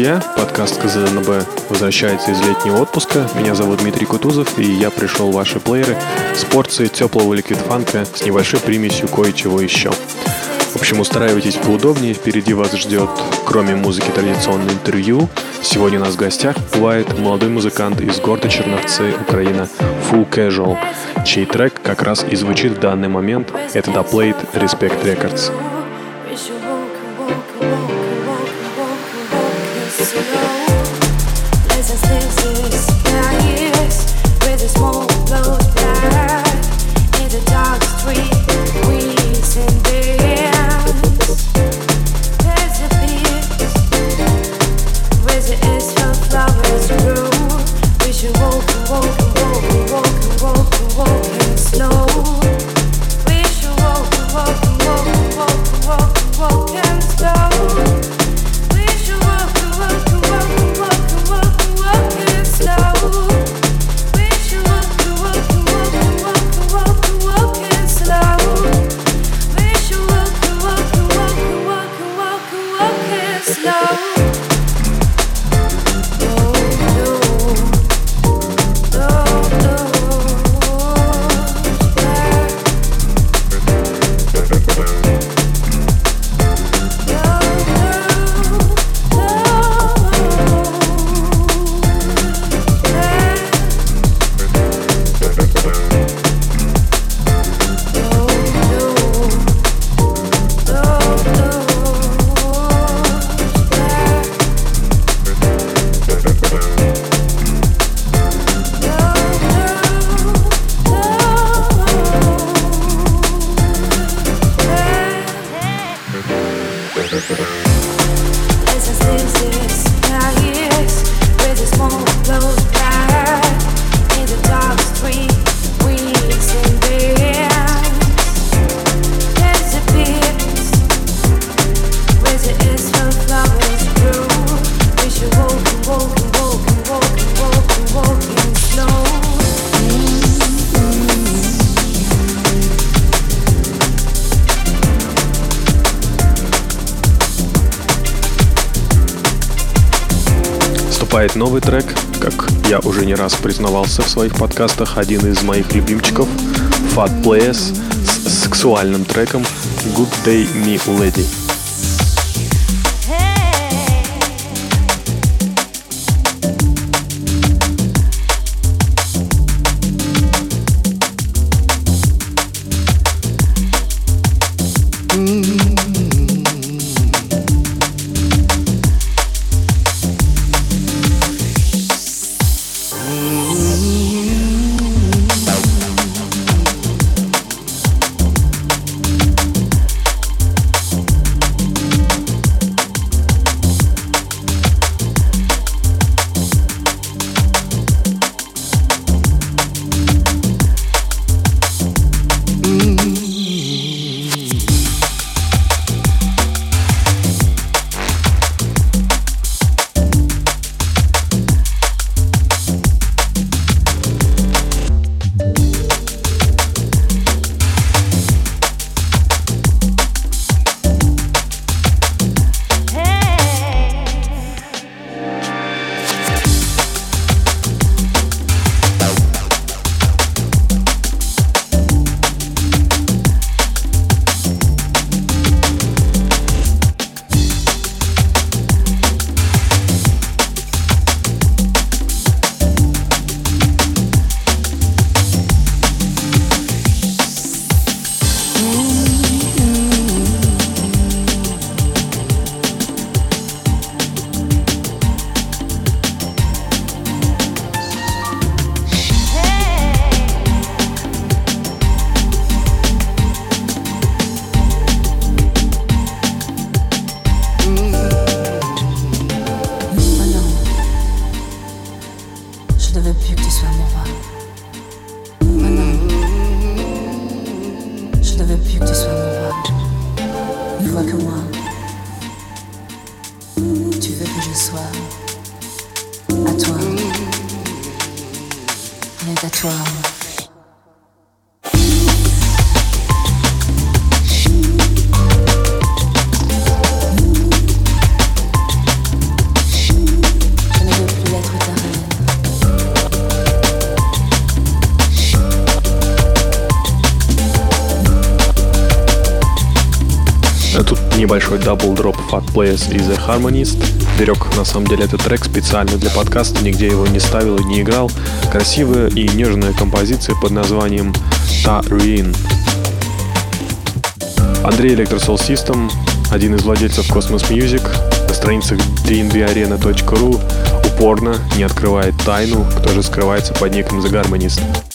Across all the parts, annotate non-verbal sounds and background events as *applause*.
друзья! Подкаст КЗНБ возвращается из летнего отпуска. Меня зовут Дмитрий Кутузов, и я пришел в ваши плееры с порцией теплого ликвид-фанка с небольшой примесью кое-чего еще. В общем, устраивайтесь поудобнее, впереди вас ждет, кроме музыки, традиционное интервью. Сегодня у нас в гостях бывает молодой музыкант из города Черновцы, Украина, Full Casual, чей трек как раз и звучит в данный момент. Это Doplate Respect Records. Новый трек, как я уже не раз признавался в своих подкастах, один из моих любимчиков, Fat Players с сексуальным треком Good Day Me Lady. Небольшой double drop Phat Playaz и The Harmonist. Берёг на самом деле этот трек специально для подкаста, нигде его не ставил и не играл. Красивая и нежная композиция под названием Ta Ruin. Андрей Electrosoul System, один из владельцев Cosmos Music, на страницах dnbarena.ru упорно не открывает тайну, кто же скрывается под ником The Harmonist.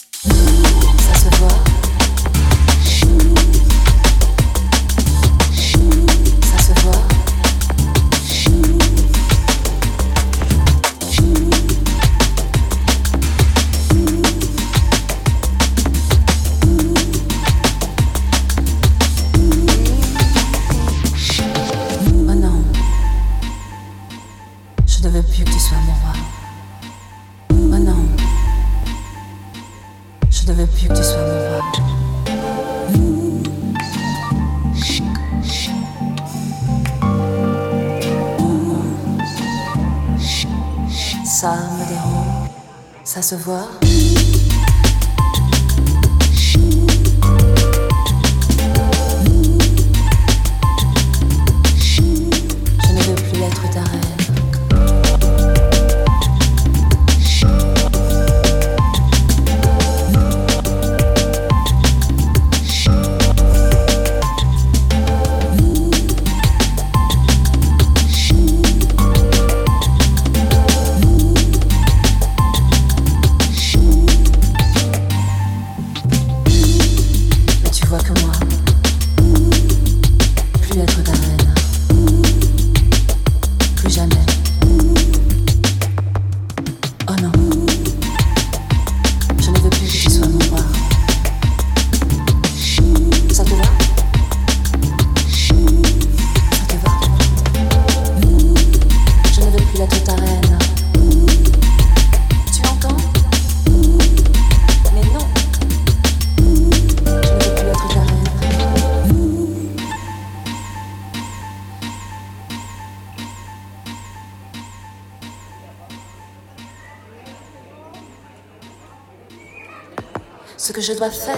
left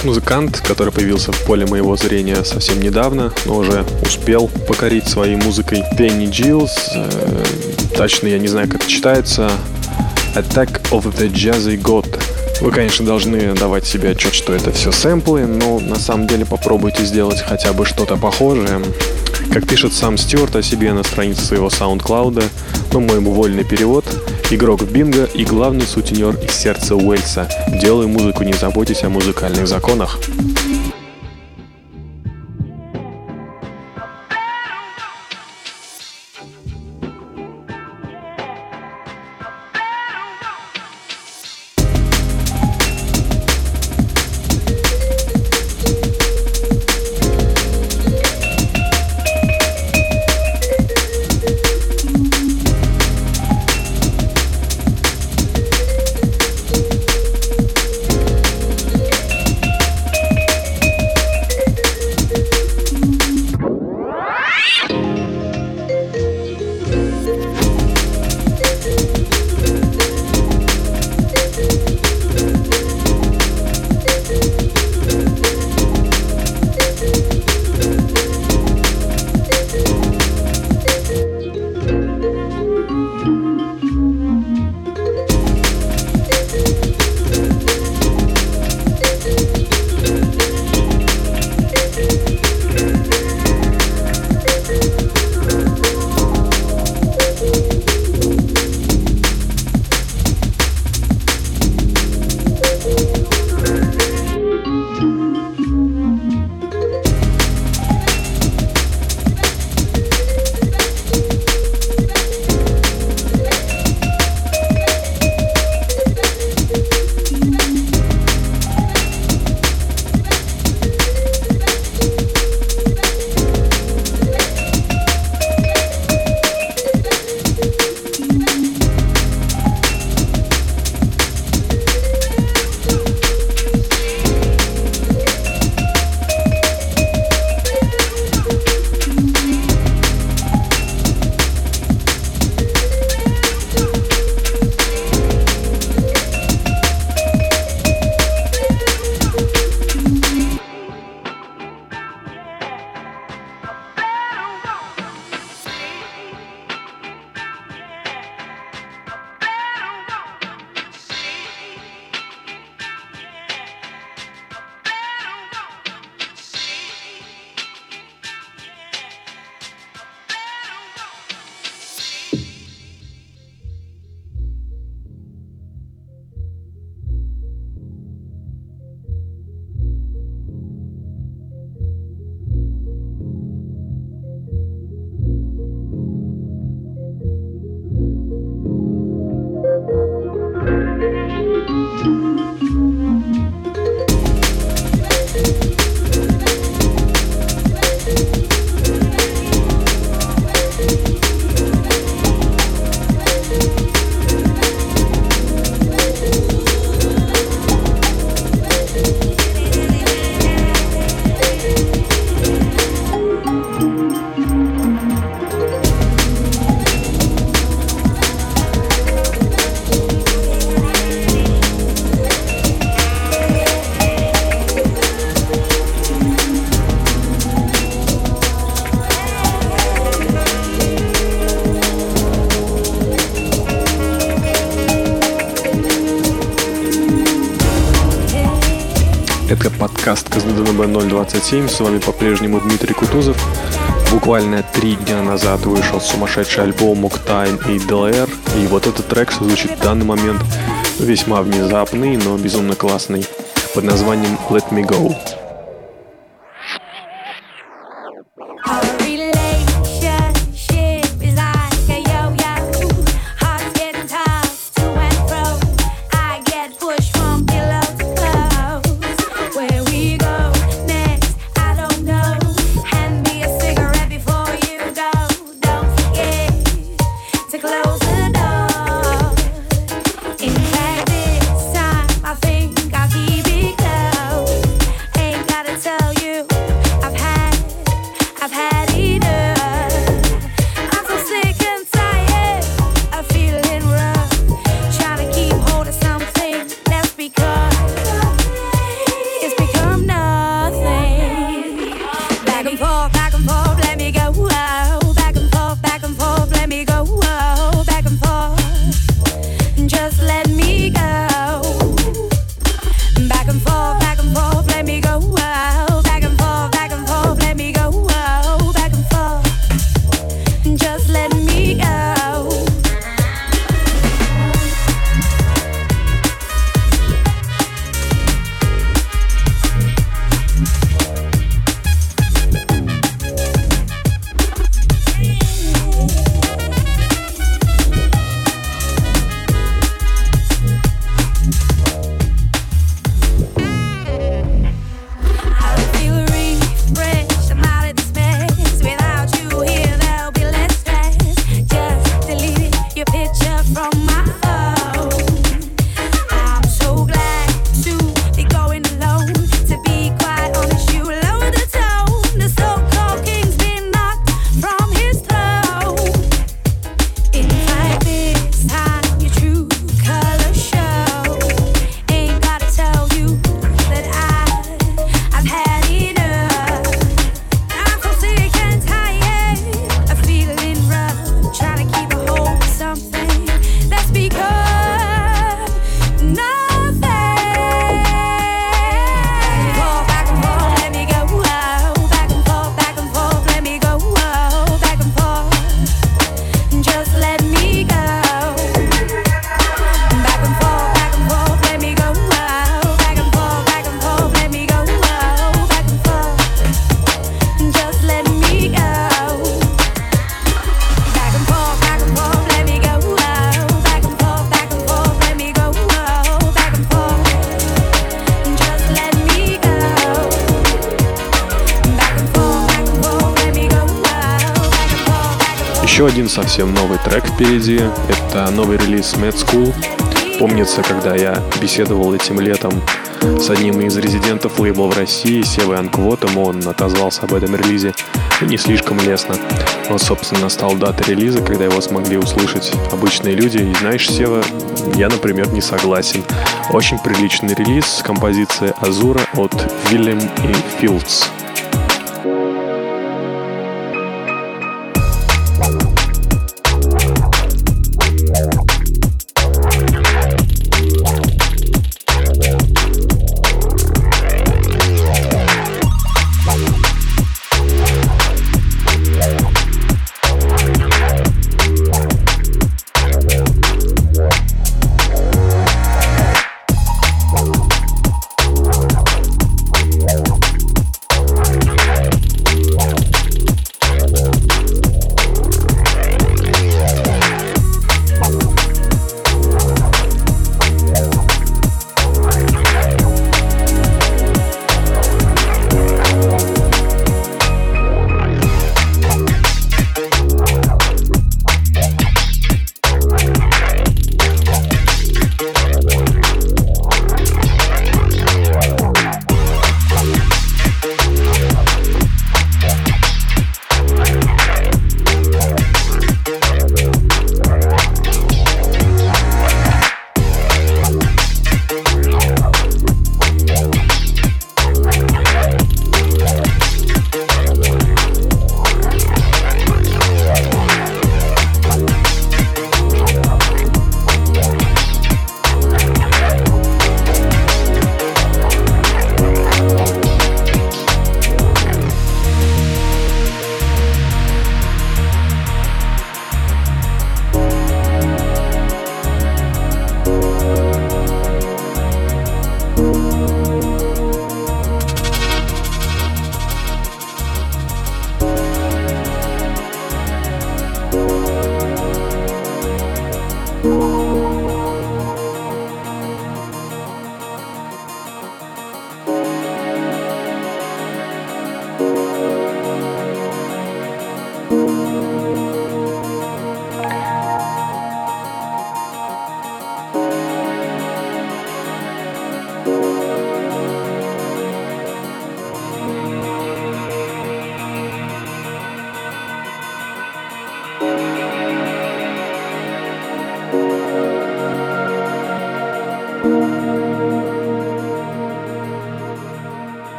вот музыкант, который появился в поле моего зрения совсем недавно, но уже успел покорить своей музыкой Пенни Джилс, э, точно я не знаю, как читается, Attack of the Jazzy God. Вы, конечно, должны давать себе отчет, что это все сэмплы, но на самом деле попробуйте сделать хотя бы что-то похожее. Как пишет сам Стюарт о себе на странице своего SoundCloud, ну, мой вольный перевод — Игрок в бинго и главный сутенер из сердца Уэльса. Делай музыку, не заботьтесь о музыкальных законах. 027. С вами по-прежнему Дмитрий Кутузов. Буквально три дня назад вышел сумасшедший альбом Моктайн и ДЛР. И вот этот трек, звучит в данный момент, весьма внезапный, но безумно классный, под названием Let Me Go. speak. Еще один совсем новый трек впереди. Это новый релиз Mad School. Помнится, когда я беседовал этим летом с одним из резидентов лейбла в России, Севой Анквотом, он отозвался об этом релизе не слишком лестно. Вот, собственно, настал дата релиза, когда его смогли услышать обычные люди. И знаешь, Сева, я, например, не согласен. Очень приличный релиз композиции Азура от Вильям и Филдс.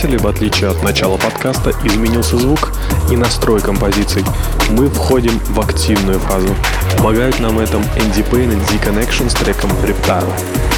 Заметили, в отличие от начала подкаста, изменился звук и настрой композиций. Мы входим в активную фазу. Помогают нам этом Andy Payne и D-Connection с треком Reptile.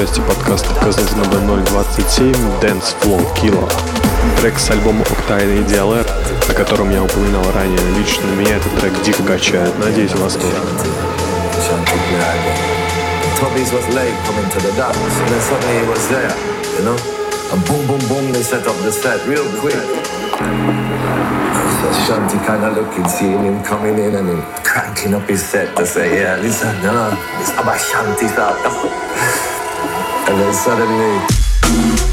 Части подкаста Казанс номер 027 Dance Flow Killer. Трек с альбома Octane DLR, о котором я упоминал ранее. Лично меня этот трек дико качает. Надеюсь, вас тоже. Toby's was late coming to the dance, and then suddenly he was there, you know? And boom, boom, boom, they set up the set real quick. Shanti kind of looking, seeing him coming in and him cranking up his set to say, yeah, listen, you know, it's about Shanti's out. And then suddenly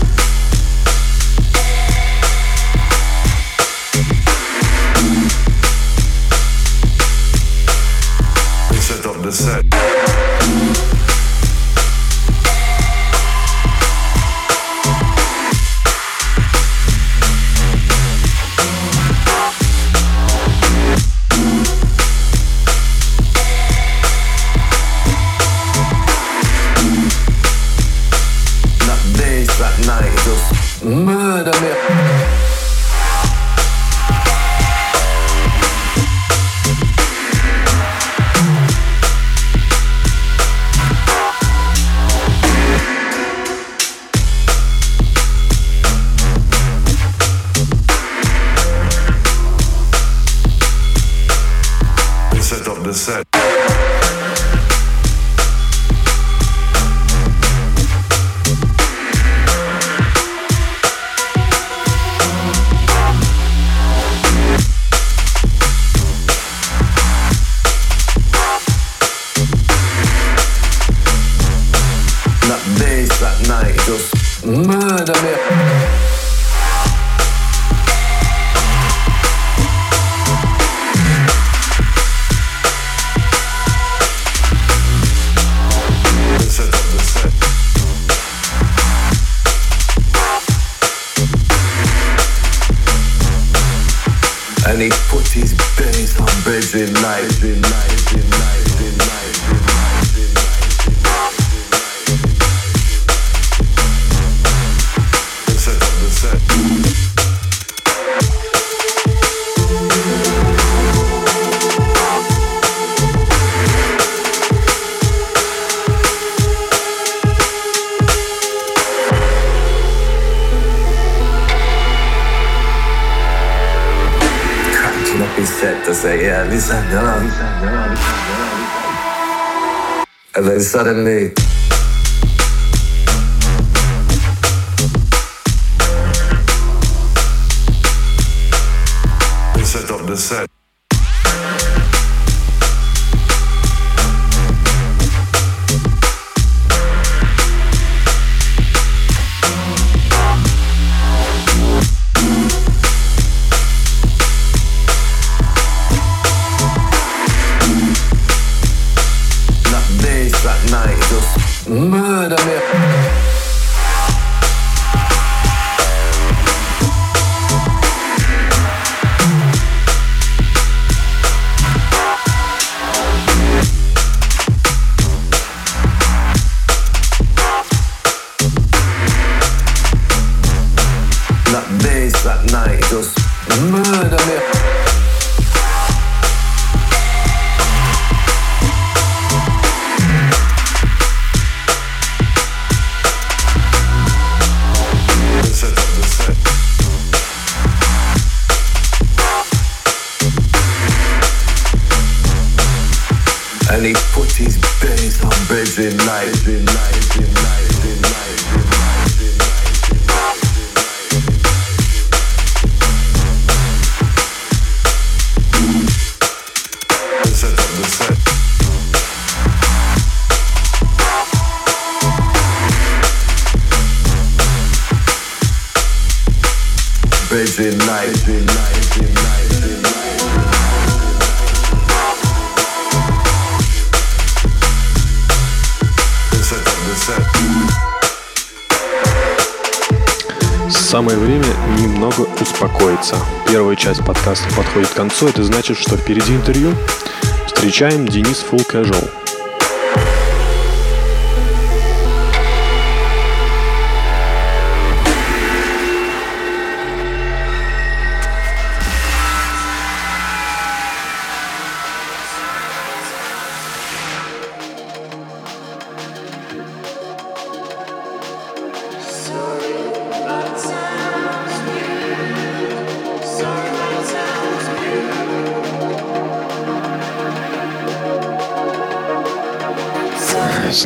suddenly Thursday night. Успокоиться. Первая часть подкаста подходит к концу. Это значит, что впереди интервью. Встречаем Денис Full Casual.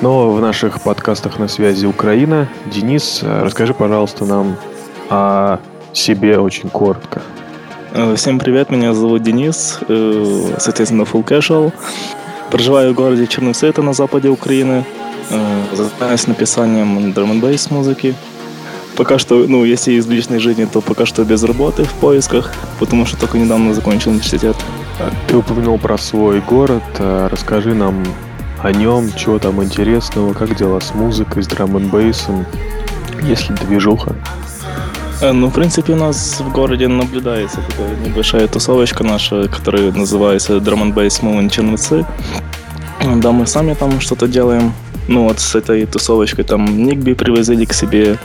Снова в наших подкастах на связи Украина. Денис, э, расскажи, пожалуйста, нам о себе очень коротко. Э, всем привет, меня зовут Денис, э, соответственно, Full Casual. Проживаю в городе Черновцы, это на западе Украины. Занимаюсь написанием драм н музыки. Пока что, ну, если из личной жизни, то пока что без работы в поисках, потому что только недавно закончил университет. Ты упомянул про свой город. Расскажи нам о нем, чего там интересного, как дела с музыкой, с драм н бейсом, есть ли движуха? Э, ну, в принципе, у нас в городе наблюдается такая небольшая тусовочка наша, которая называется Drum and Bass Movement Черновцы. Да, мы сами там что-то делаем. Ну, вот с этой тусовочкой там Никби привозили к себе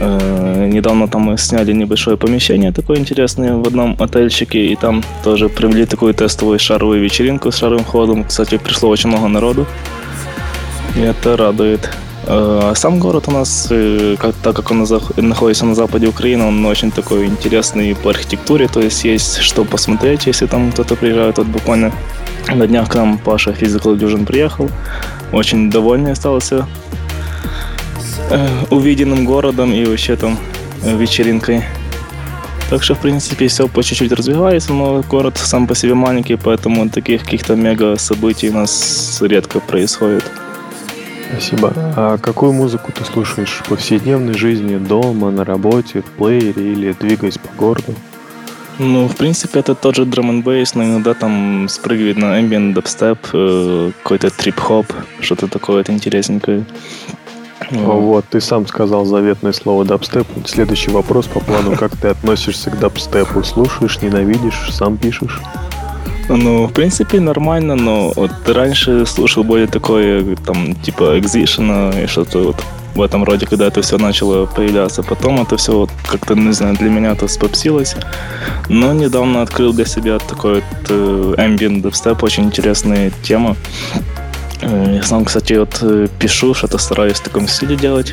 недавно там мы сняли небольшое помещение такое интересное в одном отельчике, и там тоже провели такую тестовую шаровую вечеринку с шаровым ходом. Кстати, пришло очень много народу, и это радует. Э, а сам город у нас, э, как, так как он находится на западе Украины, он очень такой интересный по архитектуре, то есть есть что посмотреть, если там кто-то приезжает. Вот буквально на днях к нам Паша Physical Illusion приехал, очень довольный остался э, увиденным городом и вообще там э, вечеринкой. Так что, в принципе, все по чуть-чуть развивается, но город сам по себе маленький, поэтому таких каких-то мега событий у нас редко происходит. Спасибо. А какую музыку ты слушаешь в повседневной жизни, дома, на работе, в плеере или двигаясь по городу? Ну, в принципе, это тот же драм н бейс, но иногда там спрыгивает на ambient, дабстеп, э, какой-то трип-хоп, что-то такое это интересненькое. Вот, ты сам сказал заветное слово дабстеп. Следующий вопрос по плану. Как ты относишься к дабстепу? Слушаешь, ненавидишь, сам пишешь? Ну, в принципе, нормально, но вот раньше слушал более такое, там, типа, экзишена и что-то вот в этом роде, когда это все начало появляться. Потом это все вот как-то, не знаю, для меня это спопсилось. Но недавно открыл для себя такой вот э, ambient дабстеп, очень интересная тема. Я сам, кстати, вот э, пишу, что-то стараюсь в таком стиле делать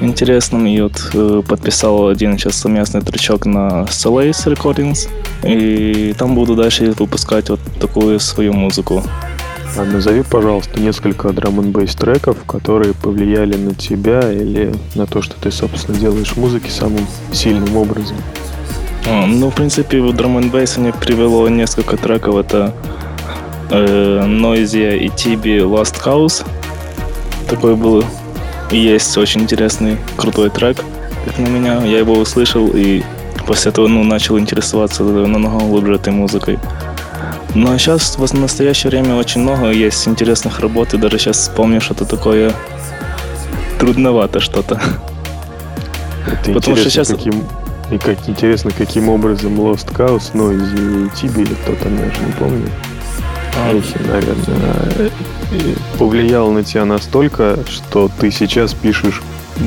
интересным. И вот э, подписал один сейчас совместный тречок на Solace Recordings. И там буду дальше выпускать вот такую свою музыку. А назови, пожалуйста, несколько драм н треков, которые повлияли на тебя или на то, что ты, собственно, делаешь музыки самым сильным образом. А, ну, в принципе, в драм н мне привело несколько треков. Это Noisia и Tibi Last House. Такой был есть очень интересный, крутой трек, как на меня. Я его услышал и после этого ну, начал интересоваться намного глубже этой музыкой. Ну а сейчас в настоящее время очень много есть интересных работ, и даже сейчас вспомню что-то такое трудновато что-то. Потому что сейчас... Каким... И как интересно, каким образом Lost Cause, Noisy и Tibi или кто-то, я даже не помню. Эхи, наверное, повлиял на тебя настолько, что ты сейчас пишешь,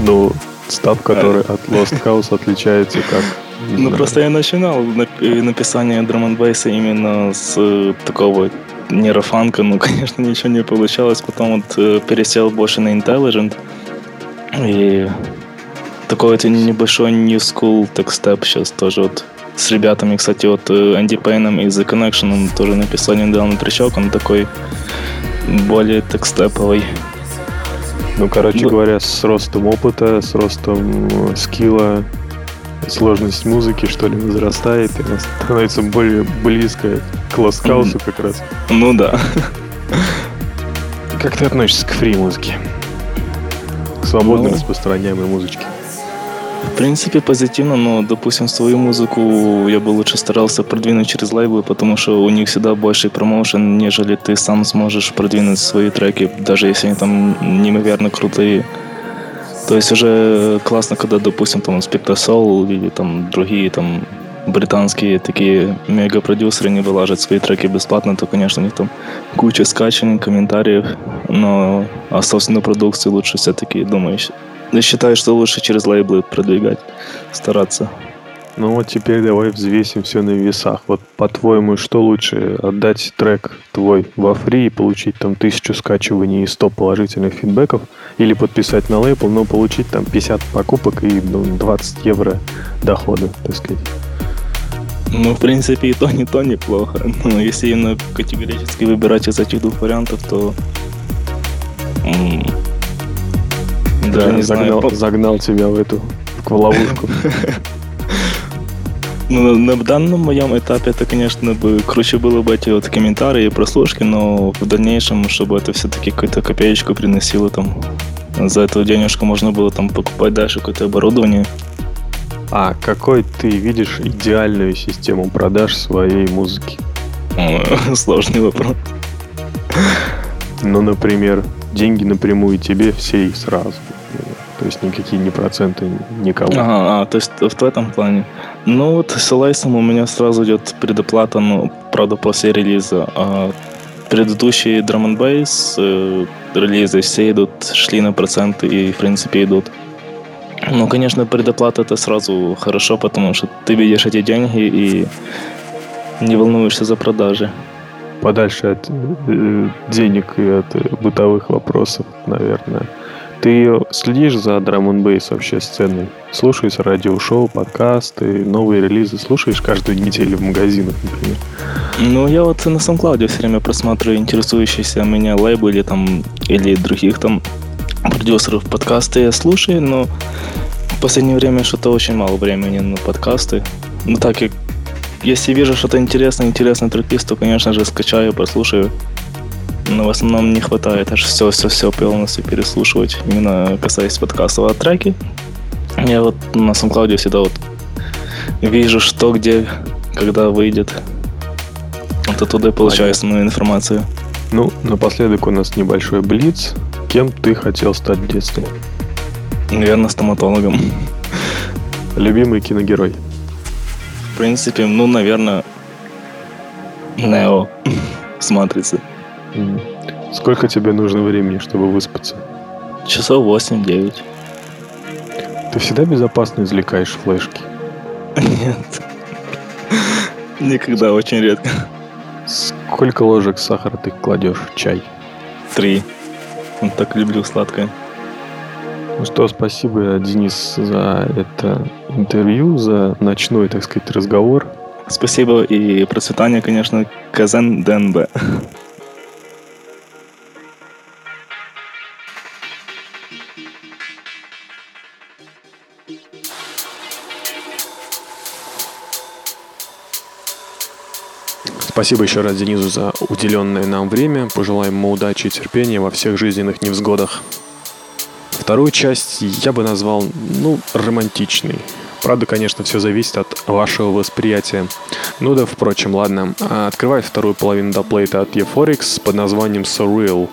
ну, став, который от Lost House отличается как Ну, просто я начинал написание драм бейса именно с такого нейрофанка, ну, *laughs* конечно, ничего не получалось. Потом вот э, пересел больше на Intelligent. И такой вот небольшой new school текстеп сейчас тоже вот с ребятами, кстати, вот Энди Пейном и The Connection тоже написал недавно тречок, он такой более текстеповый. Ну, короче да. говоря, с ростом опыта, с ростом э, скилла, сложность музыки, что ли, возрастает, и она становится более близкой к лоскаусу как раз. Ну да. Как ты относишься к фри-музыке? К свободно ну, распространяемой музычке? В принципе, позитивно, но, допустим, свою музыку я бы лучше старался продвинуть через лейблы, потому что у них всегда больше промоушен, нежели ты сам сможешь продвинуть свои треки, даже если они там неимоверно крутые. То есть уже классно, когда, допустим, там Spectre Soul или там другие там британские такие мега-продюсеры не вылажат свои треки бесплатно, то, конечно, у них там куча скачаний, комментариев, но а собственную продукцию лучше все-таки, думаешь, я считаю, что лучше через лейблы продвигать, стараться. Ну вот теперь давай взвесим все на весах. Вот по-твоему, что лучше? Отдать трек твой во фри и получить там тысячу скачиваний и 100 положительных фидбэков? Или подписать на лейбл, но получить там 50 покупок и ну, 20 евро дохода, так сказать? Ну, в принципе, и то, не то неплохо. Но если именно категорически выбирать из этих двух вариантов, то... Да, не загнал, знаю. загнал тебя в эту в ловушку. *laughs* Ну, на данном моем этапе это, конечно, бы круче было бы эти вот комментарии и прослушки, но в дальнейшем, чтобы это все-таки какую-то копеечку приносило там, за эту денежку можно было там покупать дальше какое-то оборудование. А какой ты видишь идеальную систему продаж своей музыки? *laughs* Сложный вопрос. Ну, например, деньги напрямую тебе все и сразу. То есть никакие не проценты никому. Ага, а, то есть в этом плане. Ну вот с Лайсом у меня сразу идет предоплата, ну, правда, после релиза. А предыдущие Drum and Bass э, релизы все идут, шли на проценты и, в принципе, идут. Ну, конечно, предоплата это сразу хорошо, потому что ты видишь эти деньги и не волнуешься за продажи. Подальше от э, денег и от э, бытовых вопросов, наверное. Ты следишь за драм н вообще сценой? Слушаешь радиошоу, подкасты, новые релизы? Слушаешь каждую неделю в магазинах, например? Ну, я вот на SoundCloud все время просматриваю интересующиеся меня лейблы или там, или других там продюсеров подкасты я слушаю, но в последнее время что-то очень мало времени на подкасты. Ну так как если вижу что-то интересное, интересный трекист, то, конечно же, скачаю, послушаю но в основном не хватает аж все-все-все полностью переслушивать, именно касаясь подкастов. А треки я вот на SoundCloud всегда вот вижу, что, где, когда выйдет. Вот оттуда и получаю основную информацию. Ну, напоследок у нас небольшой блиц. Кем ты хотел стать в детстве? Наверное, стоматологом. Любимый киногерой? В принципе, ну, наверное, Нео с Матрицы. Сколько тебе нужно времени, чтобы выспаться? Часов 8-9. Ты всегда безопасно извлекаешь флешки? Нет. Никогда, очень редко. Сколько ложек сахара ты кладешь в чай? Три. Он так люблю сладкое. Ну что, спасибо, Денис, за это интервью, за ночной, так сказать, разговор. Спасибо и процветание, конечно, Казан ДНБ. Спасибо еще раз Денизу за уделенное нам время. Пожелаем ему удачи и терпения во всех жизненных невзгодах. Вторую часть я бы назвал, ну, романтичной. Правда, конечно, все зависит от вашего восприятия. Ну да, впрочем, ладно. Открывай вторую половину доплейта от Euphorix под названием Surreal.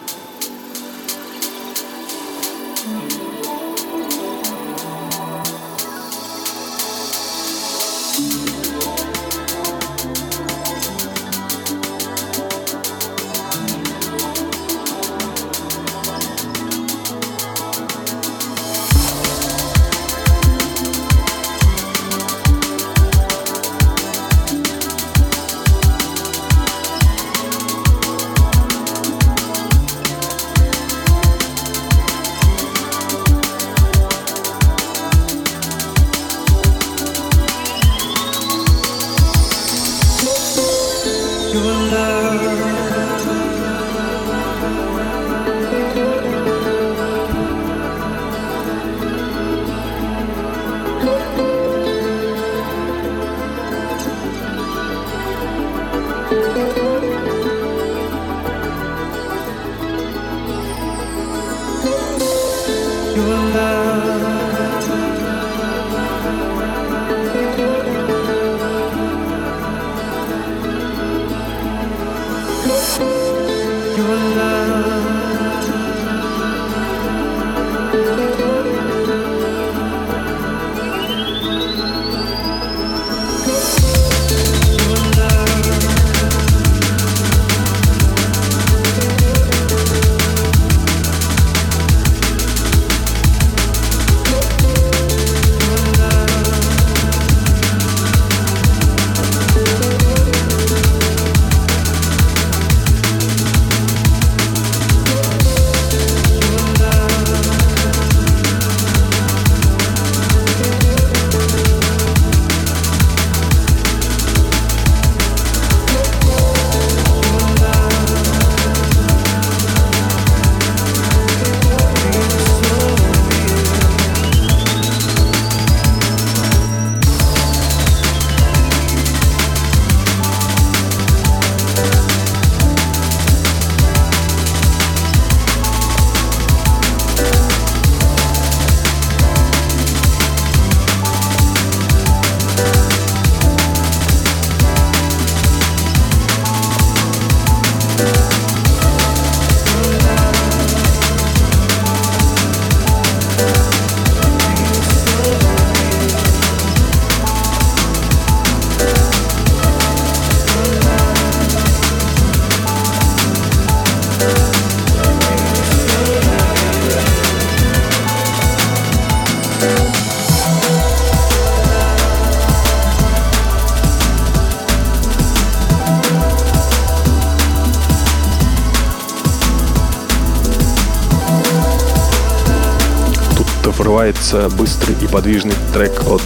Врывается быстрый и подвижный трек от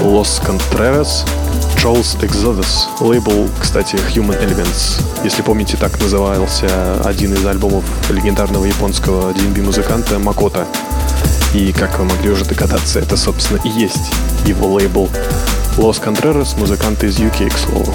Los Contreras Charles Exodus. Лейбл, кстати, Human Elements. Если помните, так назывался один из альбомов легендарного японского DNB-музыканта Макота. И, как вы могли уже догадаться, это, собственно, и есть его лейбл Los Contreras, музыканты из UK, к слову.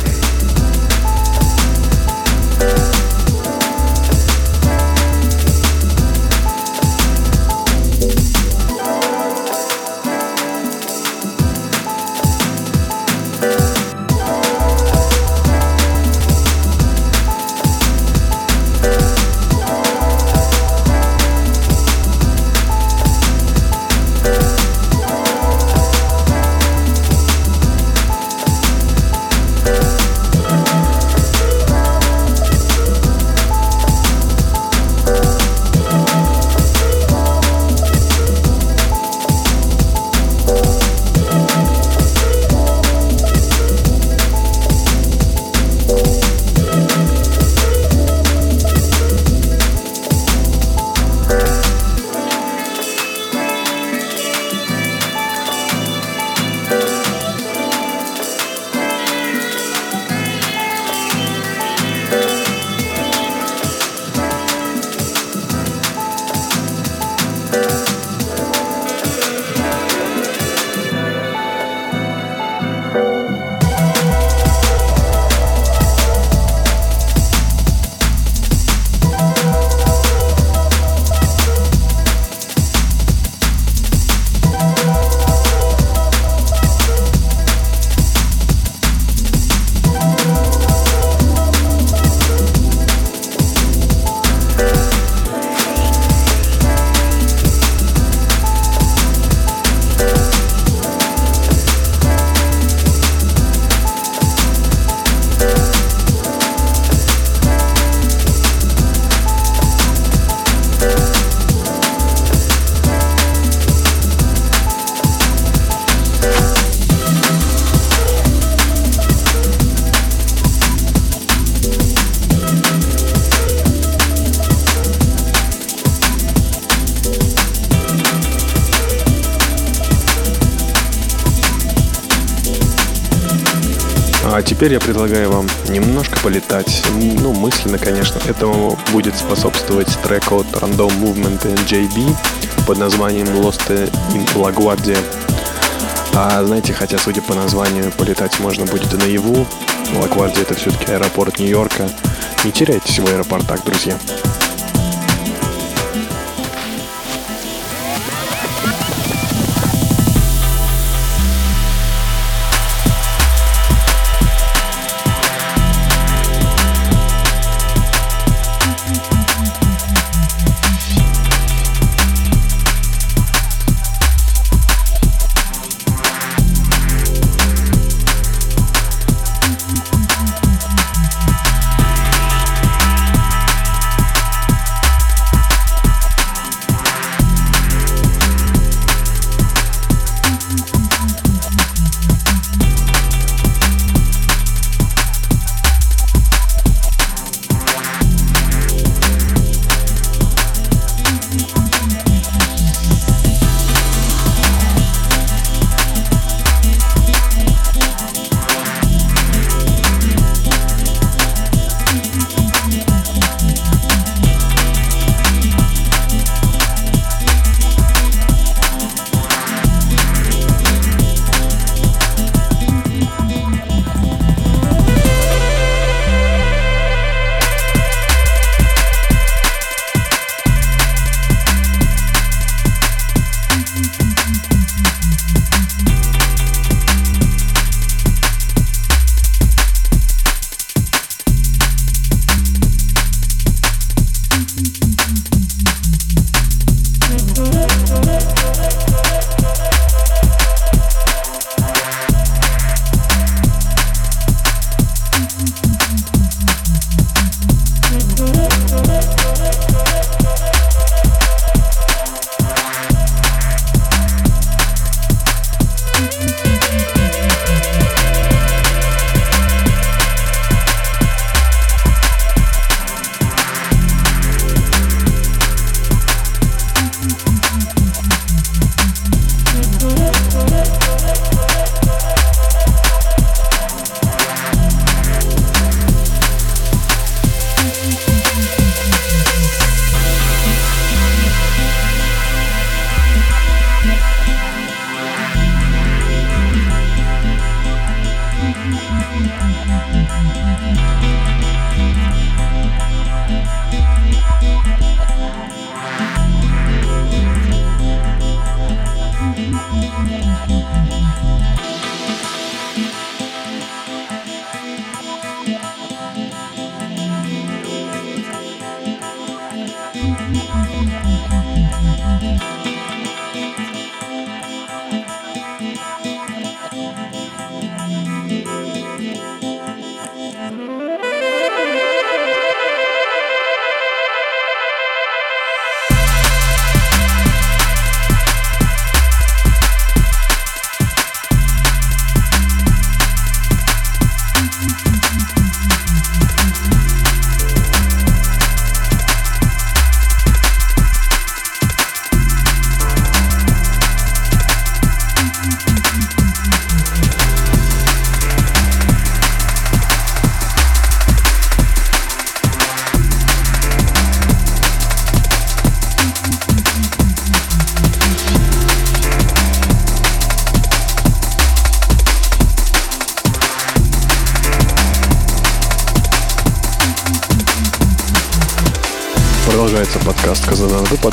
Теперь я предлагаю вам немножко полетать. Ну, мысленно, конечно. Этому будет способствовать трек от Random Movement JB под названием Lost in La Guardia. А знаете, хотя, судя по названию, полетать можно будет и наяву. Ла Гвардия это все-таки аэропорт Нью-Йорка. Не теряйтесь в аэропортах, друзья.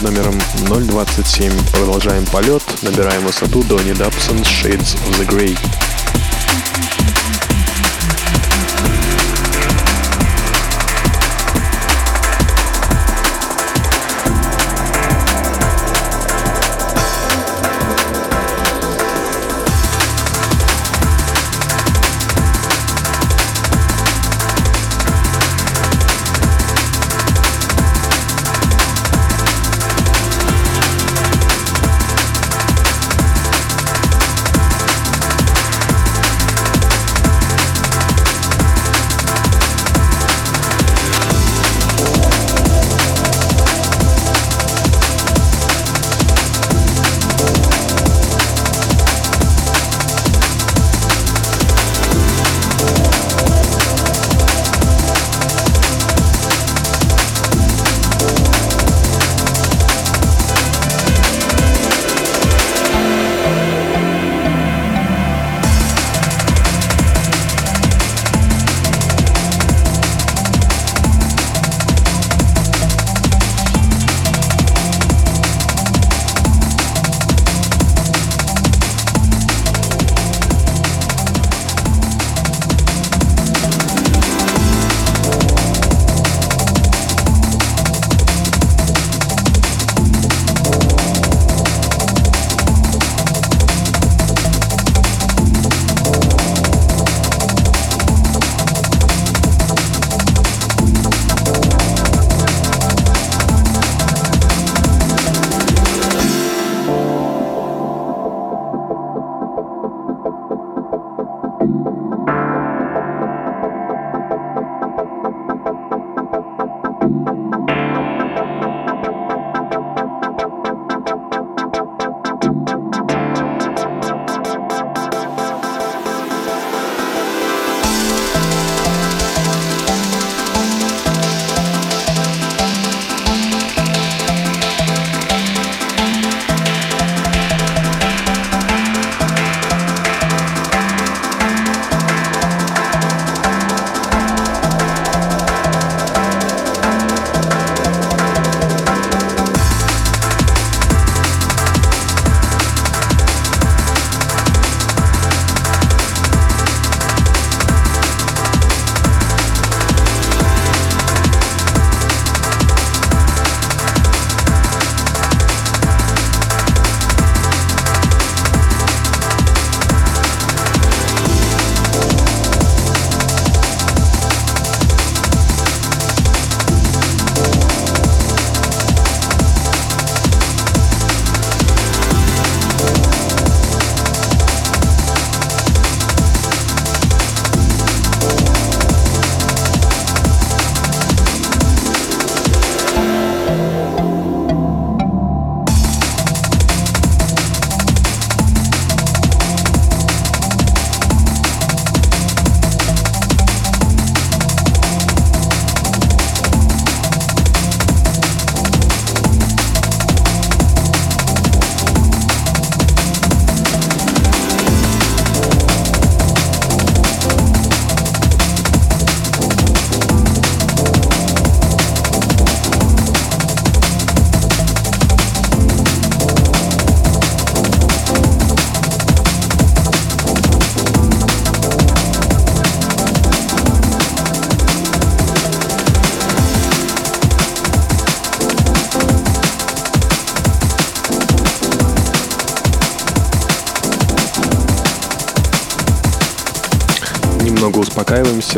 Номером 027. Продолжаем полет, набираем высоту до Недапсон Shades of the Grey.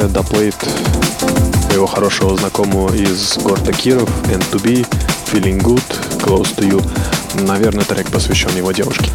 Доплейт моего хорошего знакомого из города Киров, N2B, Feeling Good, Close to You. Наверное, трек посвящен его девушке.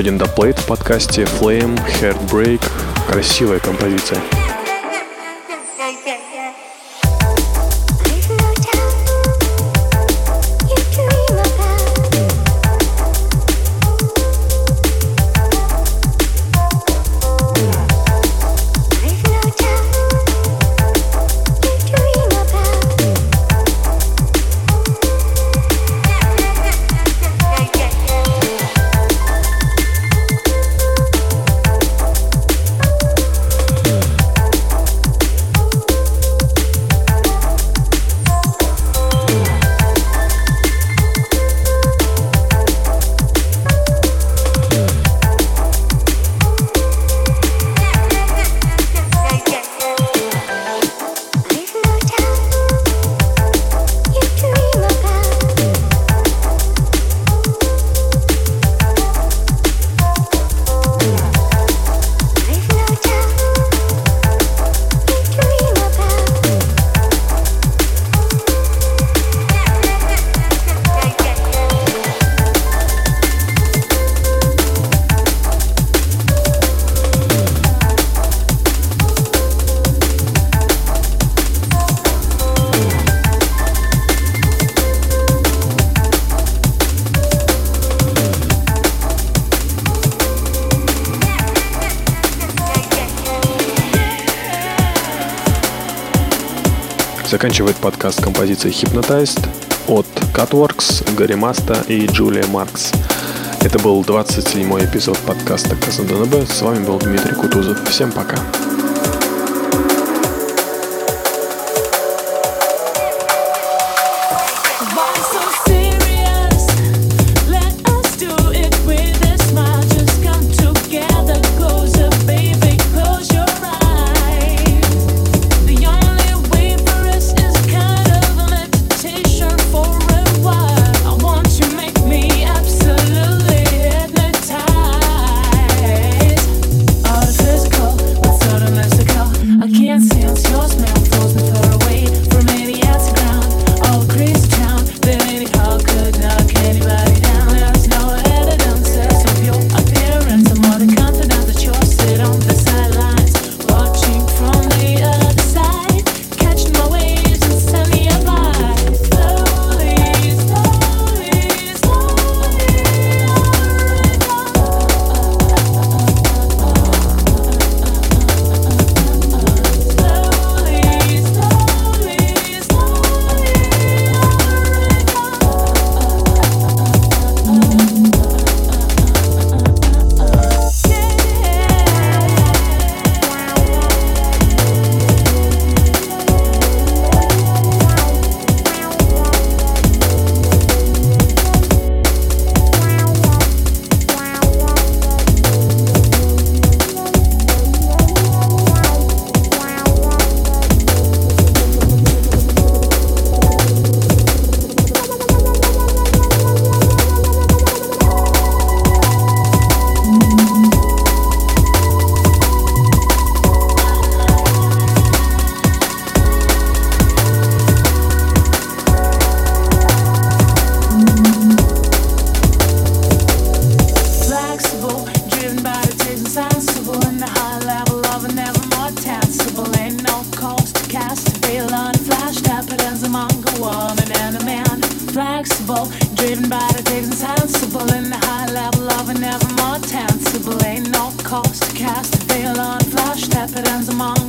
Еще один доплейт в подкасте Flame Heartbreak. Красивая композиция. Заканчивает подкаст композиция Hypnotized от Cutworks, Гарри Маста и Джулия Маркс. Это был 27-й эпизод подкаста КЗДНБ. С вами был Дмитрий Кутузов. Всем пока.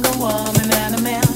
A woman and a man